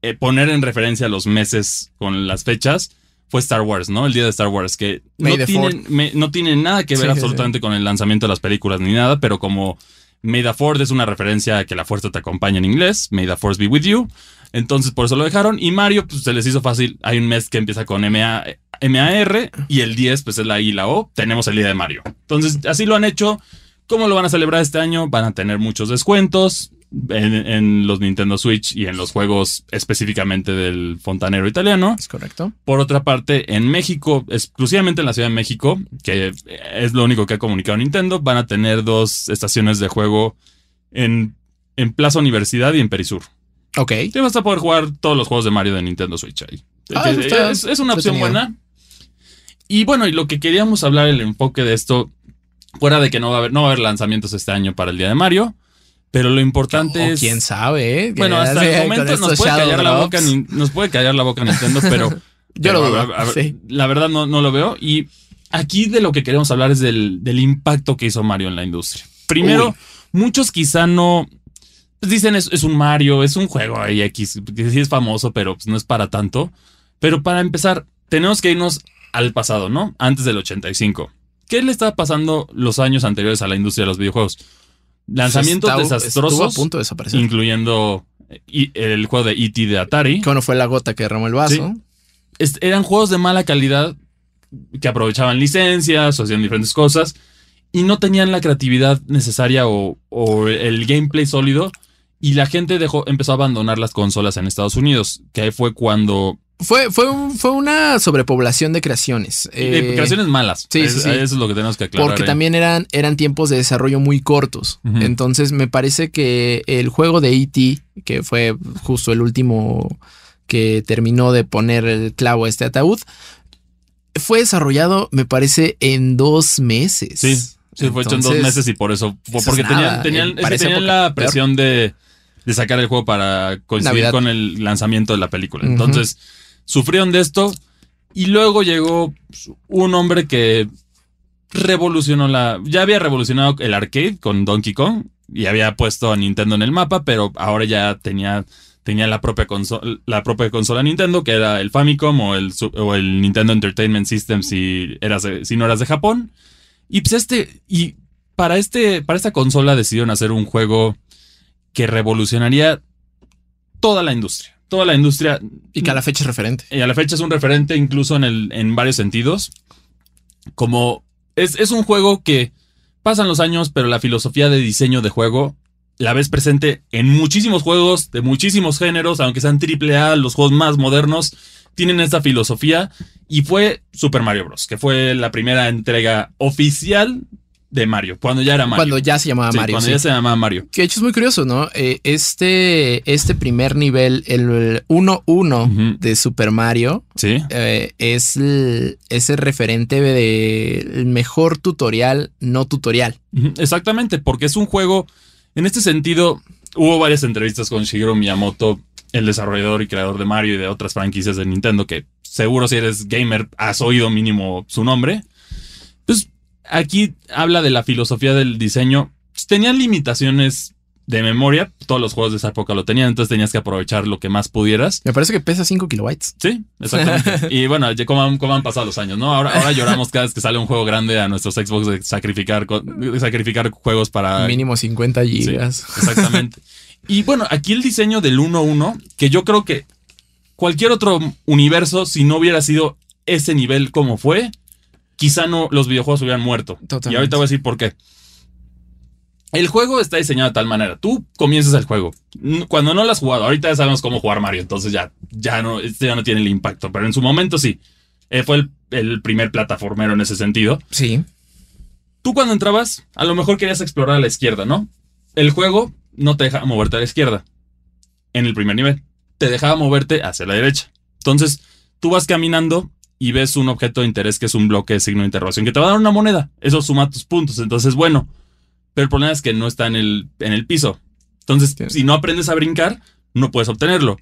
eh, poner en referencia los meses con las fechas fue Star Wars, ¿no? El día de Star Wars, que no the tiene, me- no tiene nada que ver Sí, sí, absolutamente con el lanzamiento de las películas ni nada, pero como May the Force es una referencia a que la fuerza te acompaña en inglés, May the Force be with you. Entonces por eso lo dejaron. Y Mario, pues se les hizo fácil. Hay un mes que empieza con MA, MAR y el 10, pues es la I y la O. Tenemos el día de Mario. Entonces así lo han hecho. ¿Cómo lo van a celebrar este año? Van a tener muchos descuentos en, en los Nintendo Switch y en los juegos específicamente del fontanero italiano. Es correcto. Por otra parte, en México, exclusivamente en la Ciudad de México, que es lo único que ha comunicado Nintendo, van a tener dos estaciones de juego en, en Plaza Universidad y en Perisur. Ok. Te vas a poder jugar todos los juegos de Mario de Nintendo Switch ahí. Ah, eso está es, es una opción buena. Y bueno, y lo que queríamos hablar, el enfoque de esto, fuera de que no va a haber, no va a haber lanzamientos este año para el día de Mario, pero lo importante es. quién sabe, ¿eh? Bueno, hasta el momento nos puede, callar la boca, nos puede callar la boca Nintendo, pero. *laughs* Yo lo dudo, a sí. La verdad no, no lo veo. Y aquí de lo que queremos hablar es del, del impacto que hizo Mario en la industria. Primero, Uy. muchos quizá no. pues dicen es, es un Mario, es un juego ahí X, que sí es famoso, pero pues no es para tanto. Pero para empezar, tenemos que irnos al pasado, ¿no? Antes del 85. ¿Qué le estaba pasando los años anteriores a la industria de los videojuegos? Lanzamientos desastrosos Estuvo a punto de desaparecer. incluyendo eh, el juego de E.T. de Atari. Que bueno, fue la gota que derramó el vaso. Eran juegos de mala calidad que aprovechaban licencias o hacían diferentes cosas y no tenían la creatividad necesaria o, o el gameplay sólido y la gente dejó, empezó a abandonar las consolas en Estados Unidos, que ahí fue cuando... Fue, fue, un- fue una sobrepoblación de creaciones. Eh, creaciones malas. sí, Es- sí. Eso es lo que tenemos que aclarar. porque ¿eh? también eran, eran tiempos de desarrollo muy cortos. Entonces me parece que el juego de E.T., que fue justo el último que terminó de poner el clavo a este ataúd, fue desarrollado, me parece, en dos meses. Sí, sí, fue hecho en dos meses y por eso, eso es porque tenían, nada, tenían, la presión de, de sacar el juego para coincidir Navidad. con el lanzamiento de la película. Entonces, sufrieron de esto y luego llegó pues, un hombre que revolucionó la... Ya había revolucionado el arcade con Donkey Kong y había puesto a Nintendo en el mapa, pero ahora ya tenía... Tenía la propia, consola, la propia consola Nintendo, que era el Famicom o el, Nintendo Entertainment System si, eras si no eras de Japón. Y pues este, y para este, para esta consola decidieron hacer un juego que revolucionaría toda la industria. Toda la industria. Y que a la fecha es referente. Y a la fecha es un referente incluso en, el, en varios sentidos. Como es, es un juego que pasan los años, pero la filosofía de diseño de juego la ves presente en muchísimos juegos de muchísimos géneros, aunque sean AAA, los juegos más modernos tienen esta filosofía y fue Super Mario Bros., que fue la primera entrega oficial de Mario, cuando ya era Mario. Cuando ya se llamaba Sí, Mario. cuando sí. ya se llamaba Mario. Que de hecho es muy curioso, ¿no? Eh, este, este primer nivel, el 1-1 Ujú. de Super Mario, Sí. eh, es, el, es el referente del mejor tutorial no tutorial. Exactamente, porque es un juego. En este sentido, hubo varias entrevistas con Shigeru Miyamoto, el desarrollador y creador de Mario y de otras franquicias de Nintendo, que seguro si eres gamer has oído mínimo su nombre. Entonces, aquí habla de la filosofía del diseño. Pues, Tenían limitaciones de memoria, todos los juegos de esa época lo tenían, entonces tenías que aprovechar lo que más pudieras. Me parece que pesa 5 kilobytes. Sí, exactamente. *laughs* y bueno, como han, cómo han pasado los años, ¿no? Ahora, ahora lloramos cada vez que sale un juego grande a nuestros Xbox de sacrificar, de sacrificar juegos para... Mínimo 50 Sí, gigas. exactamente. y bueno, aquí el diseño del 1-1, que yo creo que cualquier otro universo, si no hubiera sido ese nivel como fue, quizá no los videojuegos hubieran muerto. Totalmente. Y ahorita voy a decir por qué. El juego está diseñado de tal manera. Tú comienzas el juego. Cuando no lo has jugado, ahorita ya sabemos cómo jugar Mario, entonces ya, ya no, este ya no tiene el impacto. Pero en su momento sí. Eh, fue el, el primer plataformero en ese sentido. Sí. Tú cuando entrabas, a lo mejor querías explorar a la izquierda, ¿no? El juego no te deja moverte a la izquierda. En el primer nivel. te dejaba moverte hacia la derecha. Entonces, tú vas caminando y ves un objeto de interés que es un bloque de signo de interrogación que te va a dar una moneda. Eso suma tus puntos. Entonces, bueno. Pero el problema es que no está en el, en el piso. Entonces, si no aprendes a brincar, no puedes obtenerlo.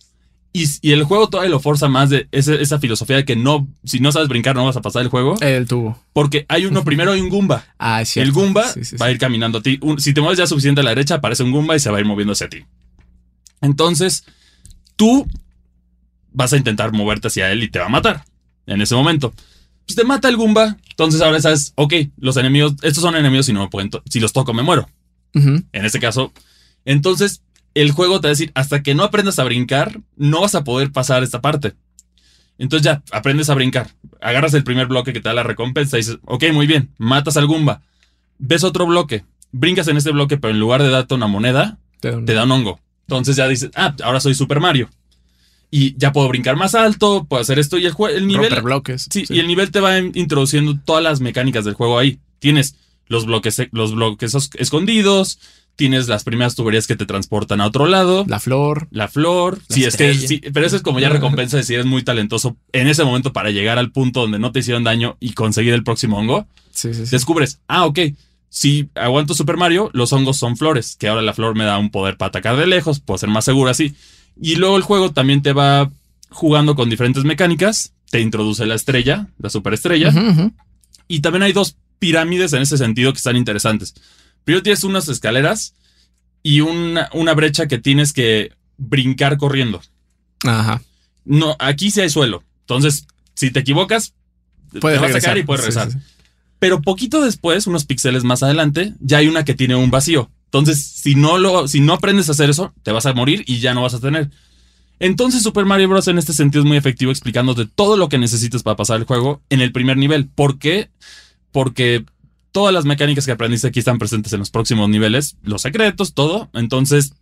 Y, y, el juego todavía lo forza más de ese, esa filosofía de que no, si no sabes brincar, no vas a pasar el juego. El tubo. Porque hay uno, *laughs* primero hay un Goomba. Ah, sí. El Goomba sí, sí, va a ir caminando a ti. Un, si te mueves ya suficiente a la derecha, aparece un Goomba y se va a ir moviendo hacia ti. Entonces, tú vas a intentar moverte hacia él y te va a matar en ese momento. Pues te mata el Goomba. Entonces ahora sabes, ok, los enemigos, estos son enemigos y no me pueden, si los toco me muero. Uh -huh. En este caso. Entonces, el juego te va a decir, hasta que no aprendas a brincar, no vas a poder pasar esta parte. Entonces ya, aprendes a brincar. Agarras el primer bloque que te da la recompensa y dices, ok, muy bien, matas al Goomba. Ves otro bloque, brincas en este bloque, pero en lugar de darte una moneda, te da un, te da un hongo. Entonces ya dices, ah, ahora soy Super Mario. Y ya puedo brincar más alto, puedo hacer esto y el, el nivel... Romper bloques. Sí, sí, y el nivel te va introduciendo todas las mecánicas del juego ahí. Tienes los bloques, los bloques escondidos, tienes las primeras tuberías que te transportan a otro lado. La flor. La flor. La sí, es que, sí, pero eso es como ya *laughs* recompensa de si eres muy talentoso en ese momento para llegar al punto donde no te hicieron daño y conseguir el próximo hongo. Sí, sí, sí. Descubres, ah, ok. Si aguanto Super Mario, los hongos son flores, que ahora la flor me da un poder para atacar de lejos, puedo ser más seguro así. Y luego el juego también te va jugando con diferentes mecánicas. Te introduce la estrella, la superestrella. Uh -huh. Y también hay dos pirámides en ese sentido que están interesantes. Primero tienes unas escaleras y una, una brecha que tienes que brincar corriendo. Ajá. No, aquí sí hay suelo. Entonces, si te equivocas, puedes te vas a sacar y puedes regresar. sí, sí. Pero poquito después, unos píxeles más adelante, ya hay una que tiene un vacío. Entonces, si no, lo, si no aprendes a hacer eso, te vas a morir y ya no vas a tener. Entonces, Super Mario Bros. en este sentido es muy efectivo explicándote todo lo que necesitas para pasar el juego en el primer nivel. ¿Por qué? Porque todas las mecánicas que aprendiste aquí están presentes en los próximos niveles, los secretos, todo. Entonces,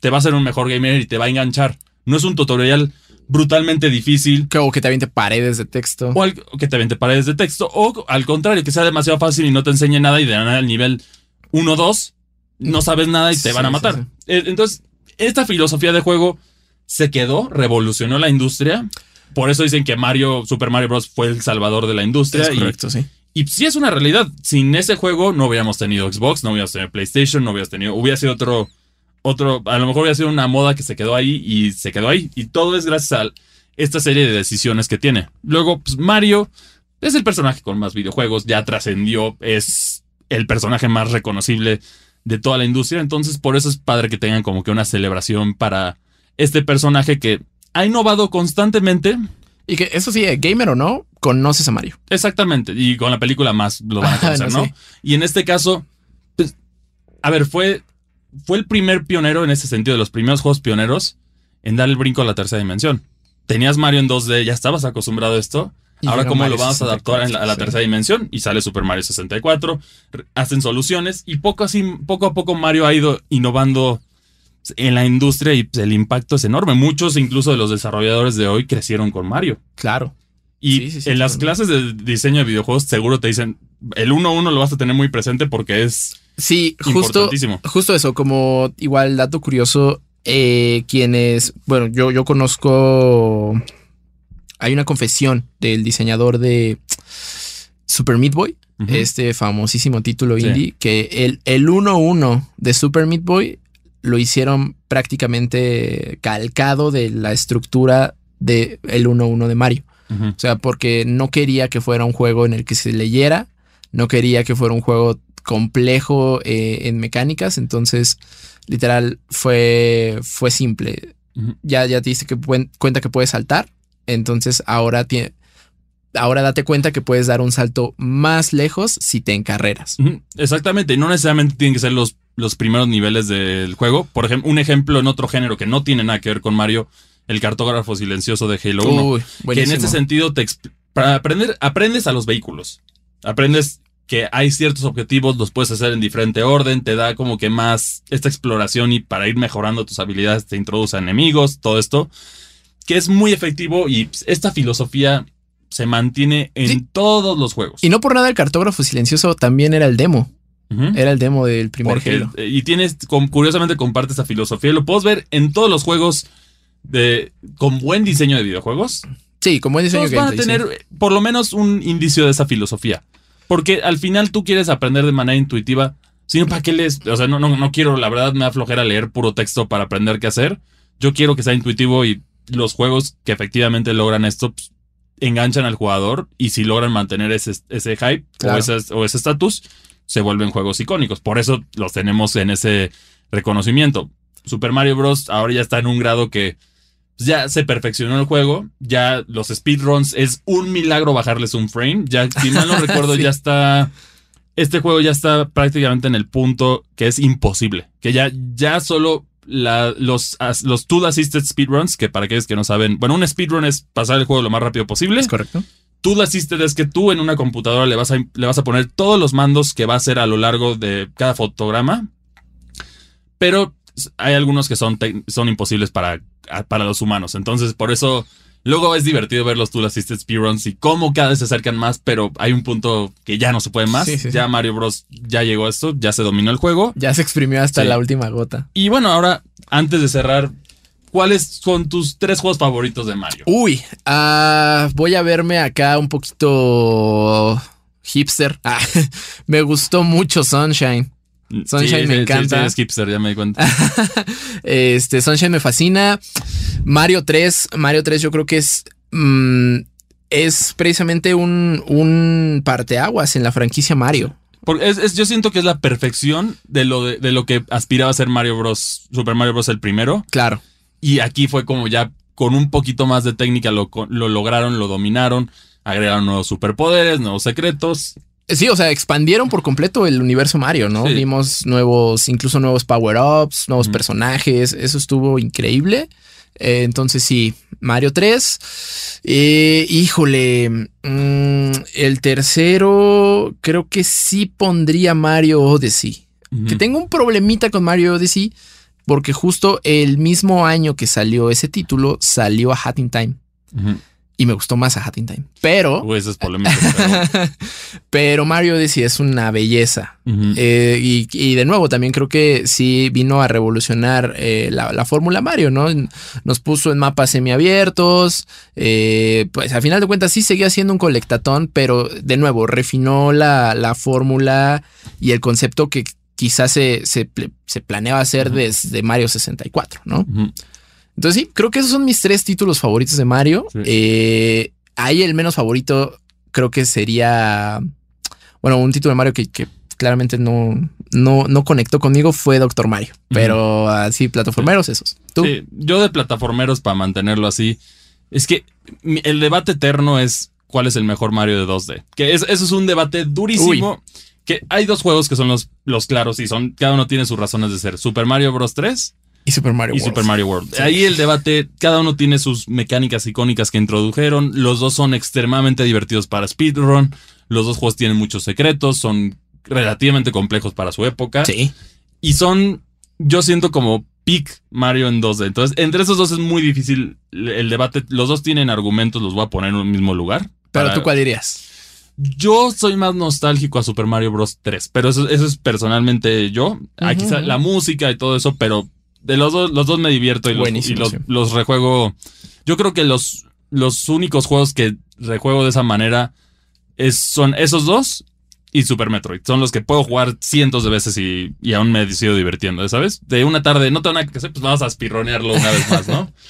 te va a hacer un mejor gamer y te va a enganchar. No es un tutorial brutalmente difícil. O que te aviente paredes de texto. O, al, o que te aviente paredes de texto. O al contrario, que sea demasiado fácil y no te enseñe nada y de nada al nivel 1 2 no sabes nada y te Sí, van a matar. sí. Eh, Entonces, esta filosofía de juego se quedó, revolucionó la industria. Por eso dicen que Mario, Super Mario Bros. fue el salvador de la industria. Es y- correcto, sí. y sí es una realidad. Sin ese juego no hubiéramos tenido Xbox, no hubiéramos tenido PlayStation, no hubiéramos tenido. Hubiera sido otro. Otro. A lo mejor hubiera sido una moda que se quedó ahí y se quedó ahí. Y todo es gracias a esta serie de decisiones que tiene. Luego, pues Mario es el personaje con más videojuegos, ya trascendió, es el personaje más reconocible de toda la industria. Entonces, por eso es padre que tengan como que una celebración para este personaje que ha innovado constantemente. Y que eso sí, eh, gamer o no, conoces a Mario. Exactamente. Y con la película más lo van a *laughs* conocer, Bueno, ¿no? sí. Y en este caso, pues, a ver, fue, fue el primer pionero en ese sentido, de los primeros juegos pioneros en dar el brinco a la tercera dimensión. Tenías Mario en 2D, ya estabas acostumbrado a esto. Y Ahora, ¿cómo Mario lo vamos a adaptar la- a la 64, sí. tercera dimensión? Y sale Super Mario 64, re- hacen soluciones y poco, así, poco a poco Mario ha ido innovando en la industria y el impacto es enorme. Muchos, incluso de los desarrolladores de hoy, crecieron con Mario. Claro. Y Sí, sí, sí, en las clases de diseño de videojuegos seguro te dicen, el 1-1 lo vas a tener muy presente porque es Sí, justo, justo eso, como igual dato curioso, eh, quienes, bueno, yo, yo conozco, hay una confesión del diseñador de Super Meat Boy, este famosísimo título Sí. indie, que el, el 1-1 de Super Meat Boy lo hicieron prácticamente calcado de la estructura del el 1-1 de Mario. O sea, porque no quería que fuera un juego en el que se leyera, no quería que fuera un juego complejo eh, en mecánicas, entonces literal fue, fue simple. Ya, ya te diste que cuenta que puedes saltar, entonces ahora tiene... Ahora date cuenta que puedes dar un salto más lejos si te encarreras. Exactamente, y no necesariamente tienen que ser los, los primeros niveles del juego. Por ejemplo, un ejemplo en otro género que no tiene nada que ver con Mario, el cartógrafo silencioso de Halo 1. Uy, que en este sentido te para aprender, aprendes a los vehículos. Aprendes que hay ciertos objetivos, los puedes hacer en diferente orden, te da como que más esta exploración y para ir mejorando tus habilidades te introduce a enemigos, todo esto, que es muy efectivo y esta filosofía se mantiene en Sí. todos los juegos. Y no por nada el cartógrafo silencioso también era el demo. Era el demo del primer Porque, Halo. eh, y tienes, curiosamente comparte esa filosofía lo puedes ver en todos los juegos de, con buen diseño de videojuegos, Sí, con buen diseño todos van a sí. tener por lo menos un indicio de esa filosofía. Porque al final tú quieres aprender de manera intuitiva. Si no, ¿para qué lees? O sea, no, no, no quiero, la verdad me da flojera leer puro texto para aprender qué hacer. Yo quiero que sea intuitivo y los juegos que efectivamente logran esto pues, enganchan al jugador y si logran mantener ese, ese hype Claro. o ese estatus, se vuelven juegos icónicos. Por eso los tenemos en ese reconocimiento. Super Mario Bros. ahora ya está en un grado que pues, ya se perfeccionó el juego. Ya los speedruns es un milagro bajarles un frame. Ya, si mal no *laughs* recuerdo, Sí. ya está. Este juego ya está prácticamente en el punto que es imposible. Que ya, ya solo la- los, as- los tool assisted speedruns, que para aquellos que no saben, bueno, un speedrun es pasar el juego lo más rápido posible. Es correcto. Tool Assisted es que tú en una computadora le vas, a, le vas a poner todos los mandos que va a hacer a lo largo de cada fotograma. Pero hay algunos que son, son imposibles para, para los humanos. Entonces, por eso luego es divertido ver los Tool Assisted Speedruns y cómo cada vez se acercan más, pero hay un punto que ya no se puede más. Sí, sí, sí. ya Mario Bros. ya llegó a esto, ya se dominó el juego. Ya se exprimió hasta la última gota. Y bueno, ahora, antes de cerrar, ¿cuáles son tus tres juegos favoritos de Mario? Uy, ah, voy a verme acá un poquito hipster. Ah, *laughs* me gustó mucho Sunshine. Sunshine me encanta. Sí, hipster, ya me di cuenta. *laughs* Este, Sunshine me fascina. Mario 3, Mario 3 yo creo que es... mm, es precisamente un, un parteaguas en la franquicia Mario. Porque es, es- yo siento que es la perfección de lo, de, de lo que aspiraba a ser Mario Bros. Super Mario Bros. el primero. Claro. Y aquí fue como ya con un poquito más de técnica lo, lo lograron, lo dominaron. Agregaron nuevos superpoderes, nuevos secretos. Sí, o sea, expandieron por completo el universo Mario, ¿no? Sí. Vimos nuevos, incluso nuevos power-ups, nuevos personajes. Eso estuvo increíble. Eh, entonces, sí, Mario 3. Eh, híjole, mm, el tercero creo que sí pondría Mario Odyssey. Que tengo un problemita con Mario Odyssey porque justo el mismo año que salió ese título salió a Hat in Time. Y me gustó más a Hat in Time. Pero, Uy, eso es polémico. pero- *laughs* pero Mario Odyssey es una belleza. Eh, y, y de nuevo, también creo que sí vino a revolucionar eh, la, la fórmula Mario, ¿no? Nos puso en mapas semiabiertos. eh, pues al final de cuentas sí seguía siendo un colectatón, pero de nuevo refinó la, la fórmula y el concepto que quizás se, se, planeaba hacer desde Mario 64, ¿no? Entonces sí, creo que esos son mis tres títulos favoritos de Mario. Sí. Eh, ahí el menos favorito creo que sería, bueno, un título de Mario que, que claramente no, no, no conectó conmigo fue Doctor Mario. Pero así, plataformeros esos. ¿Tú? Sí, yo de plataformeros para mantenerlo así. Es que el debate eterno es cuál es el mejor Mario de 2D. Que es- eso es un debate durísimo. Que hay dos juegos que son los, los claros y son, cada uno tiene sus razones de ser. Super Mario Bros. 3 Y Super Mario y World. Super Mario World. Sí. Ahí el debate, cada uno tiene sus mecánicas icónicas que introdujeron. Los dos son extremadamente divertidos para speedrun. Los dos juegos tienen muchos secretos, son relativamente complejos para su época. Sí. Y son, yo siento como peak Mario en 2D. Entonces, entre esos dos es muy difícil el debate. Los dos tienen argumentos, los voy a poner en un mismo lugar. Pero Para- tú cuál dirías? Yo soy más nostálgico a Super Mario Bros. 3, pero eso, eso es personalmente yo. Aquí sa- la música y todo eso, pero de los dos, los dos me divierto y los, y los, sí. los rejuego. Yo creo que los, los únicos juegos que rejuego de esa manera es, son esos dos y Super Metroid. Son los que puedo jugar cientos de veces y, y aún me sigo divirtiendo, ¿sabes? De una tarde, no tengo nada que hacer, pues vamos a espirronearlo una vez más, ¿no? *laughs*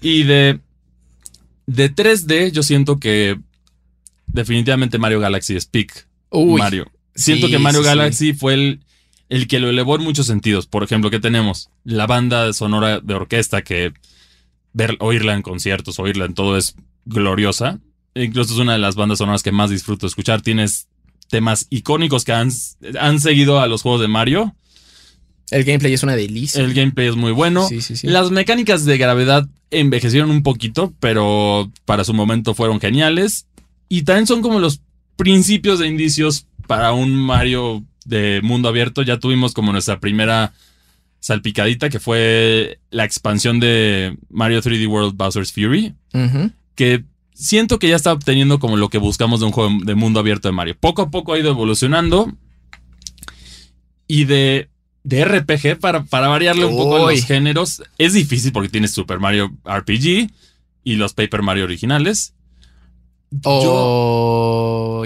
Y de, de 3D, yo siento que definitivamente Mario Galaxy es peak Uy. Mario. Siento Sí, que Mario sí. Galaxy fue el, el que lo elevó en muchos sentidos. Por ejemplo, ¿qué tenemos? La banda sonora de orquesta que ver, oírla en conciertos, oírla en todo es gloriosa. E Incluso es una de las bandas sonoras que más disfruto escuchar. Tienes temas icónicos que han, han seguido a los juegos de Mario. El gameplay es una delicia. El gameplay es muy bueno. sí, sí, sí. Las mecánicas de gravedad envejecieron un poquito, pero para su momento fueron geniales. Y también son como los principios de indicios para un Mario de mundo abierto. Ya tuvimos como nuestra primera salpicadita, que fue la expansión de Mario 3D World Bowser's Fury, que siento que ya está obteniendo como lo que buscamos de un juego de mundo abierto de Mario. Poco a poco ha ido evolucionando. Y de de RPG para, para variarle un poco Uy. los géneros. Es difícil porque tienes Super Mario RPG y los Paper Mario originales.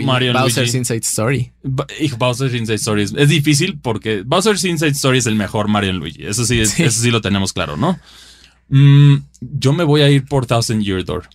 Mario Bowser's Luigi. Inside Story. Ba- Bowser's Inside Story es, es difícil porque Bowser's Inside Story es el mejor Mario Luigi. Eso sí, es- Sí. eso sí lo tenemos claro, ¿no? Mm, yo me voy a ir por Thousand Year Door.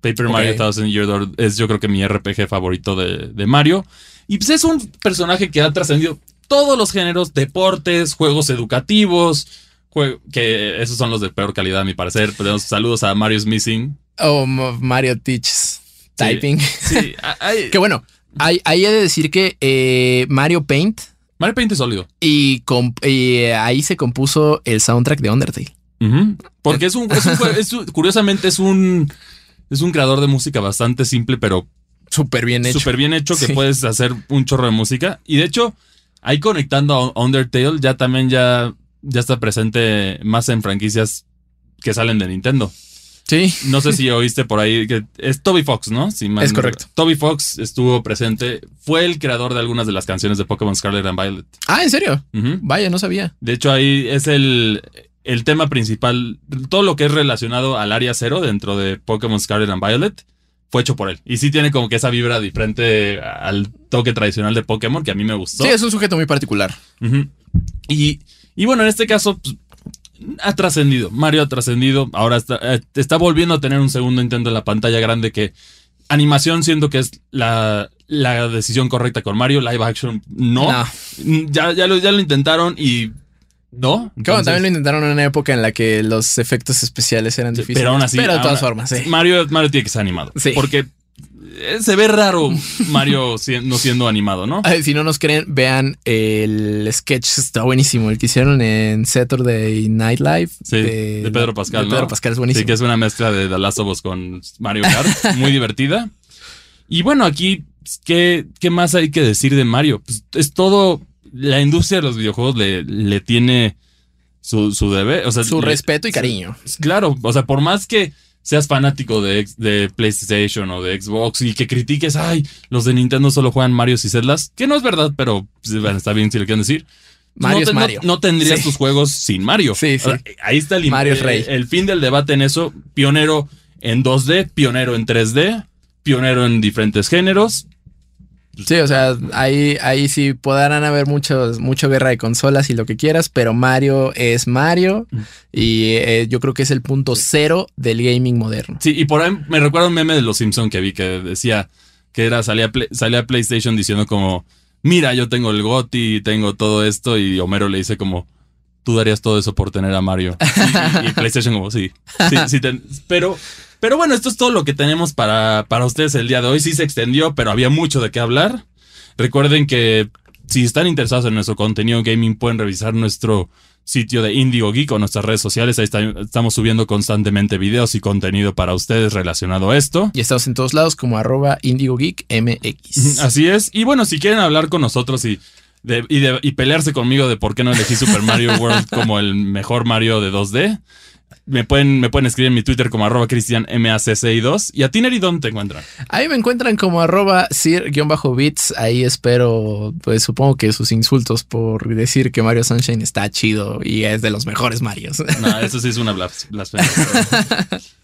Paper. Mario Thousand Year Door es yo creo que mi RPG favorito de, de Mario. Y pues es un personaje que ha trascendido todos los géneros, deportes, juegos educativos, jue- que esos son los de peor calidad a mi parecer. Tenemos saludos a Mario's Missing. O Mo- Mario Teaches Typing. Sí, hay- *laughs* que bueno, hay, hay he de decir que eh, Mario Paint Mario Paint es sólido. y, eh, ahí se compuso el soundtrack de Undertale. Porque es un, es un jue- *laughs* es un- curiosamente es un es un creador de música bastante simple, pero Súper bien hecho. súper bien hecho que Sí. puedes hacer un chorro de música. Y de hecho, ahí conectando a Undertale, ya también ya, ya está presente más en franquicias que salen de Nintendo. Sí. No sé si oíste por ahí que es Toby Fox, ¿no? Si Es no- correcto. Toby Fox estuvo presente, fue el creador de algunas de las canciones de Pokémon Scarlet and Violet. Ah, ¿en serio? Vaya, no sabía. De hecho, ahí es el, el tema principal. Todo lo que es relacionado al área cero dentro de Pokémon Scarlet and Violet fue hecho por él. Y sí tiene como que esa vibra diferente al toque tradicional de Pokémon que a mí me gustó. Sí, es un sujeto muy particular. Y, y bueno, en este caso pues, ha trascendido. Mario ha trascendido. Ahora está, eh, está volviendo a tener un segundo intento en la pantalla grande que animación siento que es la, la decisión correcta con Mario. Live action no. No. Ya, ya, lo, ya lo intentaron y no. Claro, Entonces- también lo intentaron en una época en la que los efectos especiales eran difíciles. Pero aún así. Pero de todas formas, sí. Mario, Mario tiene que ser animado. Sí. Porque se ve raro Mario no siendo animado, ¿no? Si no nos creen, vean el sketch, está buenísimo. El que hicieron en Saturday Night Live. Sí, de Pedro Pascal, de Pedro ¿no? Pascal es buenísimo. Sí, que es una mezcla de The Last of Us con Mario Kart. muy divertida. Y bueno, aquí, ¿qué, ¿qué más hay que decir de Mario? Pues es todo. La industria de los videojuegos le, le tiene su, su deber. O sea, Su le- respeto y cariño. Claro, o sea, por más que seas fanático de, de PlayStation o de Xbox y que critiques, ay, los de Nintendo solo juegan Mario y Zeldas, que no es verdad, pero pues, bueno, está bien si lo quieren decir. Mario no, es te- Mario. No, tendrías Sí. tus juegos sin Mario. Sí, sí. Ahí está el, Mario es eh, rey. el fin del debate en eso. Pionero en 2D, pionero en 3D, pionero en diferentes géneros. Sí, o sea, ahí, ahí sí podrán haber muchos, mucho guerra de consolas y lo que quieras, pero Mario es Mario Mm. y eh, yo creo que es el punto cero del gaming moderno. Sí, y por ahí me recuerda un meme de los Simpson que vi que decía que era salía, salía PlayStation diciendo como, mira, yo tengo el GOTY, tengo todo esto, y Homero le dice como, tú darías todo eso por tener a Mario. *laughs* Y, y PlayStation como, sí, sí, sí ten- pero, pero bueno, esto es todo lo que tenemos para, para ustedes el día de hoy. Sí se extendió, pero había mucho de qué hablar. Recuerden que si están interesados en nuestro contenido gaming, pueden revisar nuestro sitio de Indigo Geek o nuestras redes sociales. Ahí está- estamos subiendo constantemente videos y contenido para ustedes relacionado a esto. Y estamos en todos lados como arroba IndigoGeekMX. Así es. Y bueno, si quieren hablar con nosotros y, de- y, de- y pelearse conmigo de por qué no elegí Super Mario *laughs* World como el mejor Mario de 2D, me pueden, me pueden escribir en mi Twitter como arroba cristianmacci2. Y a ti, Neri, ¿dónde te encuentran? Ahí me encuentran como arroba sir-bits. Ahí espero, pues supongo que sus insultos por decir que Mario Sunshine está chido y es de los mejores Marios. No, eso sí es una blas- blasfemia. *laughs*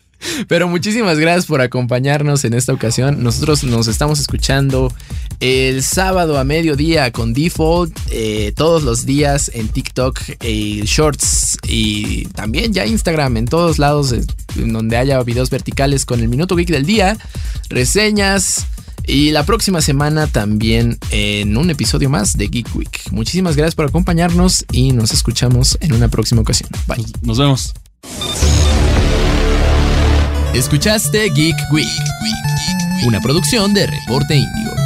pero- muchísimas gracias por acompañarnos en esta ocasión. Nosotros nos estamos escuchando el sábado a mediodía con Default, eh, todos los días en TikTok, eh, Shorts y también ya Instagram, en todos lados eh, donde haya videos verticales con el Minuto Geek del día, reseñas. Y la próxima semana también en un episodio más de Geek Week. Muchísimas gracias por acompañarnos y nos escuchamos en una próxima ocasión. Bye. Nos vemos. Escuchaste Geek Week, una producción de Reporte Índigo.